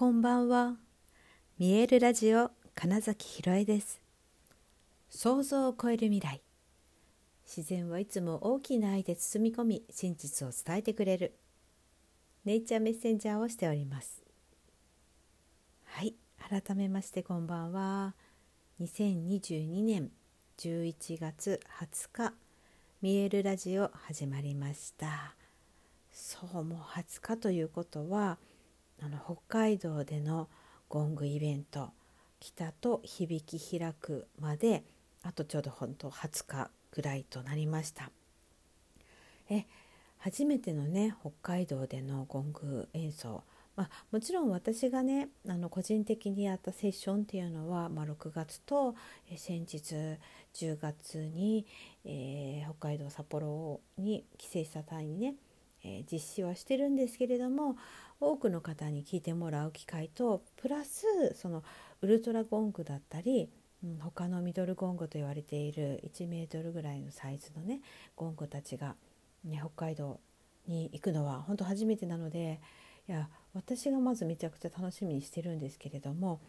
こんばんは。見えるラジオ金崎ひろえです。想像を超える未来。自然はいつも大きな愛で包み込み真実を伝えてくれる。ネイチャーメッセンジャーをしております。はい改めましてこんばんは。2022年11月20日見えるラジオ始まりました。そうもう20日ということはあの北海道でのゴングイベント北と響き開くまであとちょうど本当20日ぐらいとなりました。え初めてのね北海道でのゴング演奏。まあ、もちろん私がねあの個人的にやったセッションっていうのは、まあ、6月と、え先日10月に、えー、北海道札幌に帰省した際にね、えー、実施はしてるんですけれども多くの方に聞いてもらう機会とプラスそのウルトラゴングだったり、うん、他のミドルゴングと言われている1メートルぐらいのサイズのねゴングたちが、ね、北海道に行くのは本当初めてなのでいや私がまずめちゃくちゃ楽しみにしてるんですけれども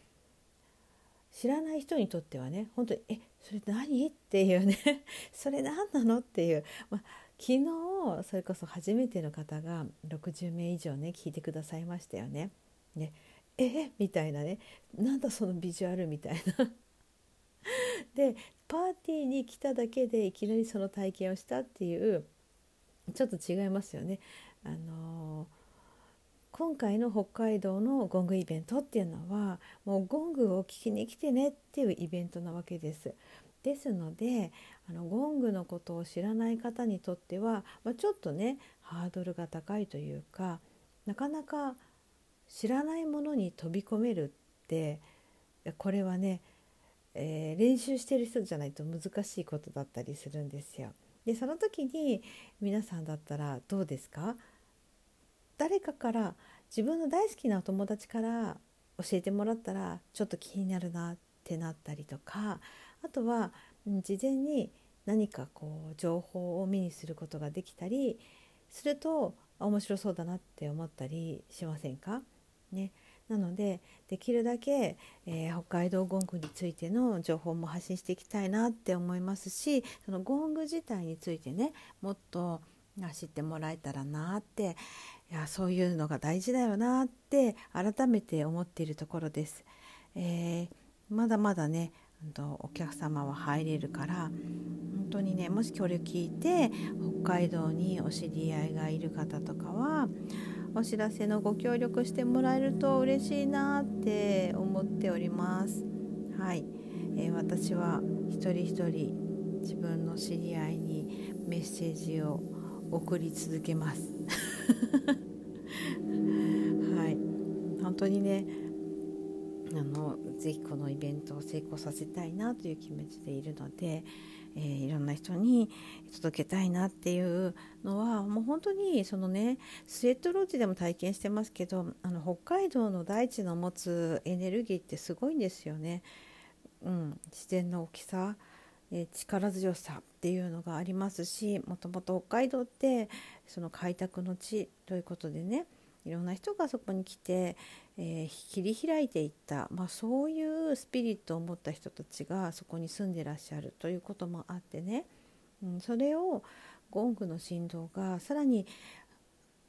知らない人にとってはね本当に「えそれ何?」っていうね それ何なの？っていう、まあ、昨日それこそ初めての方が60名以上ね聞いてくださいましたよね。ねえみたいなねなんだそのビジュアルみたいな。でパーティーに来ただけでいきなりその体験をしたっていうちょっと違いますよね。あのー、今回の北海道のゴングイベントっていうのはもうゴングを聞きに来てねっていうイベントなわけです。ですのであのゴングのことを知らない方にとっては、まあ、ちょっとねハードルが高いというかなかなか知らないものに飛び込めるってこれはね、えー、練習してる人じゃないと難しいことだったりするんですよ。でその時に皆さんだったらどうですか？誰かから自分の大好きなお友達から教えてもらったらちょっと気になるなってなったりとかあとは事前に何かこう情報を目にすることができたりすると面白そうだなって思ったりしませんか？ね、なのでできるだけ、えー、北海道ゴングについての情報も発信していきたいなって思いますしそのゴング自体についてねもっと知ってもらえたらなってやそういうのが大事だよなって改めて思っているところです。えー、まだまだねお客様は入れるから本当にねもしこれを聞いて北海道にお知り合いがいる方とかはお知らせのご協力してもらえると嬉しいなって思っております。はい、えー、私は一人一人自分の知り合いにメッセージを送り続けます。はい、本当にねあのぜひこのイベントを成功させたいなという気持ちでいるので、えー、いろんな人に届けたいなっていうのはもう本当にそのねスウェットロッジでも体験してますけどあの北海道の大地の持つエネルギーってすごいんですよね。うん、自然の大きさ。え力強さっていうのがありますしもともと北海道ってその開拓の地ということでねいろんな人がそこに来て、えー、切り開いていった、まあ、そういうスピリットを持った人たちがそこに住んでらっしゃるということもあってね、うん、それをゴングの振動がさらに、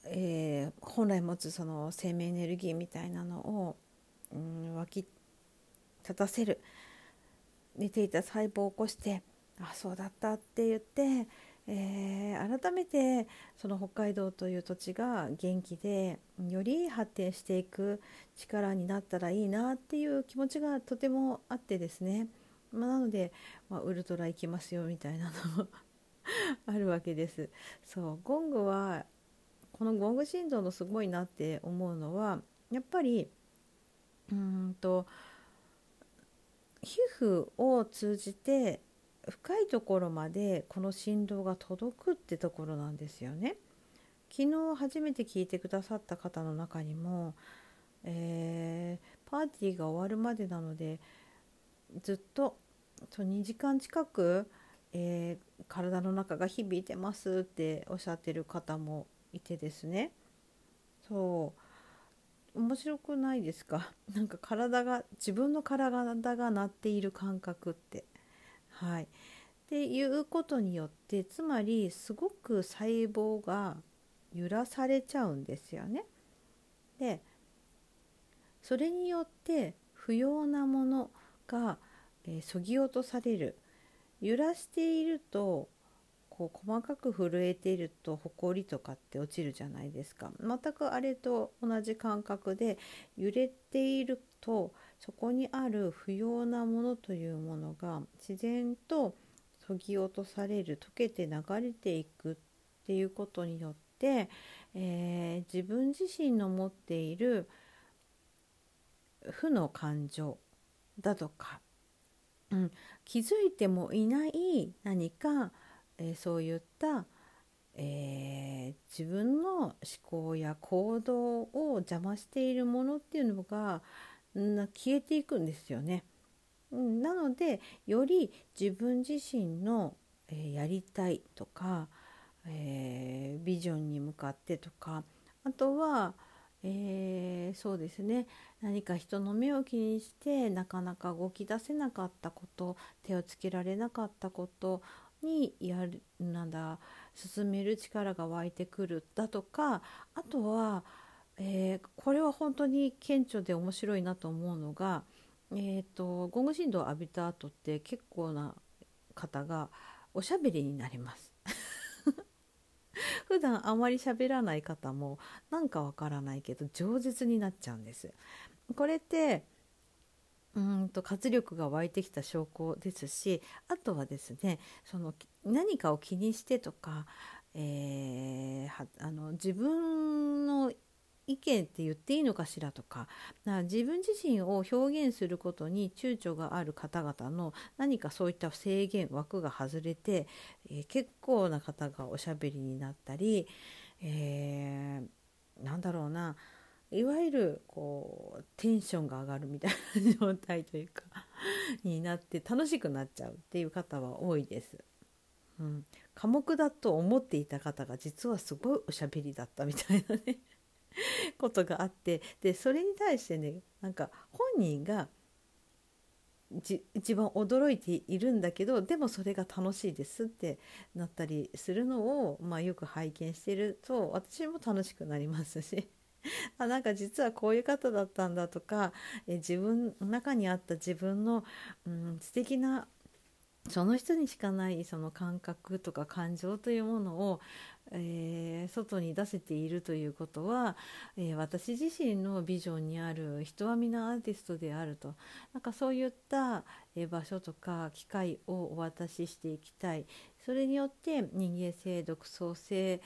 えー、本来持つその生命エネルギーみたいなのを、うん、湧き立たせる。寝ていた細胞を起こして「あそうだった」って言ってえー、改めてその北海道という土地が元気でより発展していく力になったらいいなっていう気持ちがとてもあってですね、まあ、なので、まあ、ウルトラ行きますよみたいなのもあるわけです。そうゴングはこのゴング振動のすごいなって思うのはやっぱりうんと皮膚を通じて深いところまでこの振動が届くってところなんですよね。昨日初めて聞いてくださった方の中にも、えー、パーティーが終わるまでなのでずっとそう2時間近く、えー、体の中が響いてますっておっしゃってる方もいてですねそう面白くないですか？なんか体が自分の体が鳴っている感覚って。はい。っていうことによってつまりすごく細胞が揺らされちゃうんですよね。でそれによって不要なものがえー、そぎ落とされる。揺らしているとこう細かく震えているとほこりとかって落ちるじゃないですか。全くあれと同じ感覚で揺れているとそこにある不要なものというものが自然とそぎ落とされる溶けて流れていくっていうことによって、えー、自分自身の持っている負の感情だとかうん、気づいてもいない何か、えー、そういった、えー、自分の思考や行動を邪魔しているものっていうのが、消えていくんですよね。うん、なのでより自分自身の、えー、やりたいとか、えビジョンに向かってとかあとは、えー、そうですね何か人の目を気にしてなかなか動き出せなかったこと手をつけられなかったことにやるなんだ進める力が湧いてくるだとかあとは、えー、これは本当に顕著で面白いなと思うのが、えーと、ゴング振動を浴びた後って結構な方がおしゃべりになります。普段あまり喋らない方もなんかわからないけど饒舌になっちゃうんです。これってうんと活力が湧いてきた証拠ですしあとはですねその何かを気にしてとか、えー、あの自分の意見って言っていいのかしらとか自分自身を表現することに躊躇がある方々の何かそういった制限枠が外れて、えー、結構な方がおしゃべりになったり、えー、なんだろうないわゆるこうテンションが上がるみたいな状態というか になって楽しくなっちゃうっていう方は多いです。うん、寡黙だと思っていた方が実はすごいおしゃべりだったみたいなね ことがあってでそれに対してねなんか本人が一番驚いているんだけどでもそれが楽しいですってなったりするのを、まあ、よく拝見してると私も楽しくなりますし あなんか実はこういう方だったんだとかえ自分の中にあった自分の、うん、素敵なその人にしかないその感覚とか感情というものを、えー、外に出せているということは、えー、私自身のビジョンにある人は皆アーティストであると。なんかそういった、えー、場所とか機会をお渡ししていきたい。それによって人間性独創性、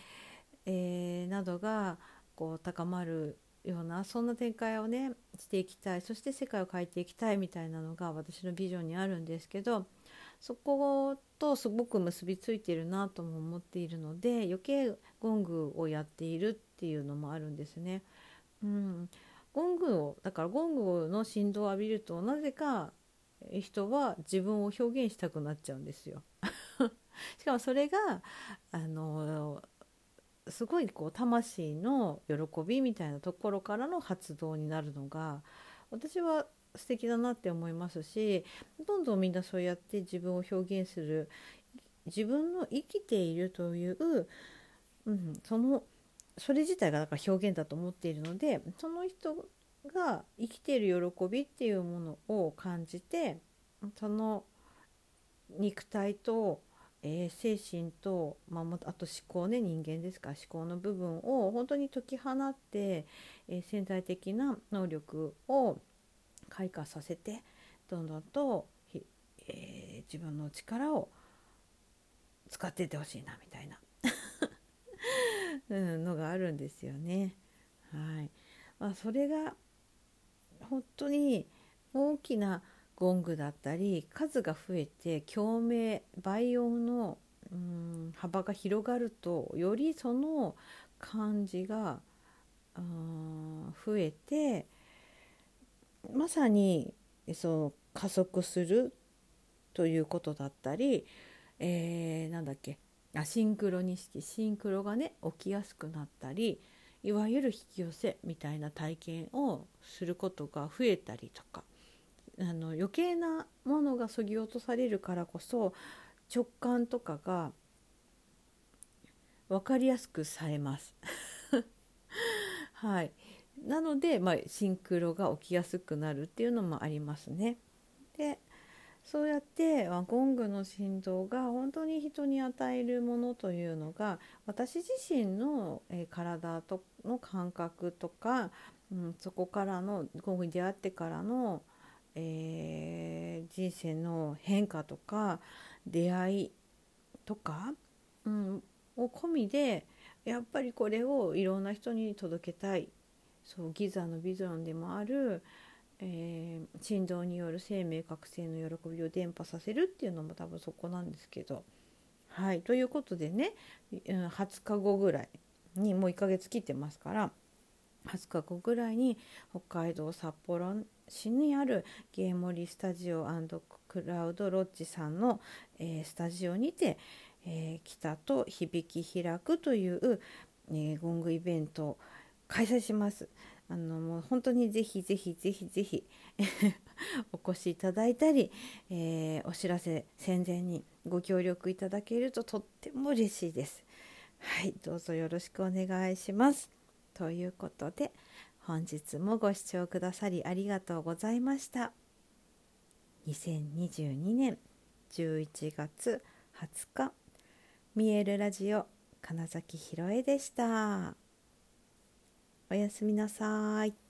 えなどがこう高まるようなそんな展開をねしていきたいそして世界を変えていきたいみたいなのが私のビジョンにあるんですけどそことすごく結びついてるなとも思っているので余計ゴングをやっているっていうのもあるんですね。うん、ゴングをだからゴングの振動を浴びるとなぜか人は自分を表現したくなっちゃうんですよ。しかもそれがあのすごいこう魂の喜びみたいなところからの発動になるのが私は素敵だなって思いますしどんどんみんなそうやって自分を表現する自分の生きているという、うん、そのそれ自体がだから表現だと思っているのでその人が生きている喜びっていうものを感じてその肉体と、えー、精神と、まあ、あと思考ね人間ですか。ら思考の部分を本当に解き放って、えー、潜在的な能力を開花させてどんどんと、えー、自分の力を使っていってほしいなみたいな。うん、のがあるんですよね。はい。まあ、それが本当に大きなゴングだったり数が増えて共鳴倍音のうん幅が広がるとよりその感じが増えてまさにその加速するということだったり、えー、なんだっけアシンクロニシティシンクロがね起きやすくなったりいわゆる引き寄せみたいな体験をすることが増えたりとか。あの余計なものがそぎ落とされるからこそ直感とかが分かりやすくされます。はい、なので、まあ、シンクロが起きやすくなるっていうのもありますね。でそうやってゴングの振動が本当に人に与えるものというのが私自身の、え体との感覚とか、うん、そこからのゴングに出会ってからの、えー、人生の変化とか出会いとか、うん、を込みでやっぱりこれをいろんな人に届けたいそうギザのビジョンでもあるえー、振動による生命覚醒の喜びを伝播させるっていうのも多分そこなんですけど。はいということでね、20日後ぐらいにもう1ヶ月切ってますから20日後ぐらいに北海道札幌市にあるゲーモリスタジオクラウドロッジさんの、えー、スタジオにて、えー、北と響き開くという、えー、ゴングイベントを開催します。あのもう本当にぜひぜひぜひぜひ お越しいただいたり、えー、お知らせ宣伝にご協力いただけるととっても嬉しいです。はいどうぞよろしくお願いします。ということで本日もご視聴くださりありがとうございました。2022年11月20日見えるラジオ金崎ひろえでした。おやすみなさい。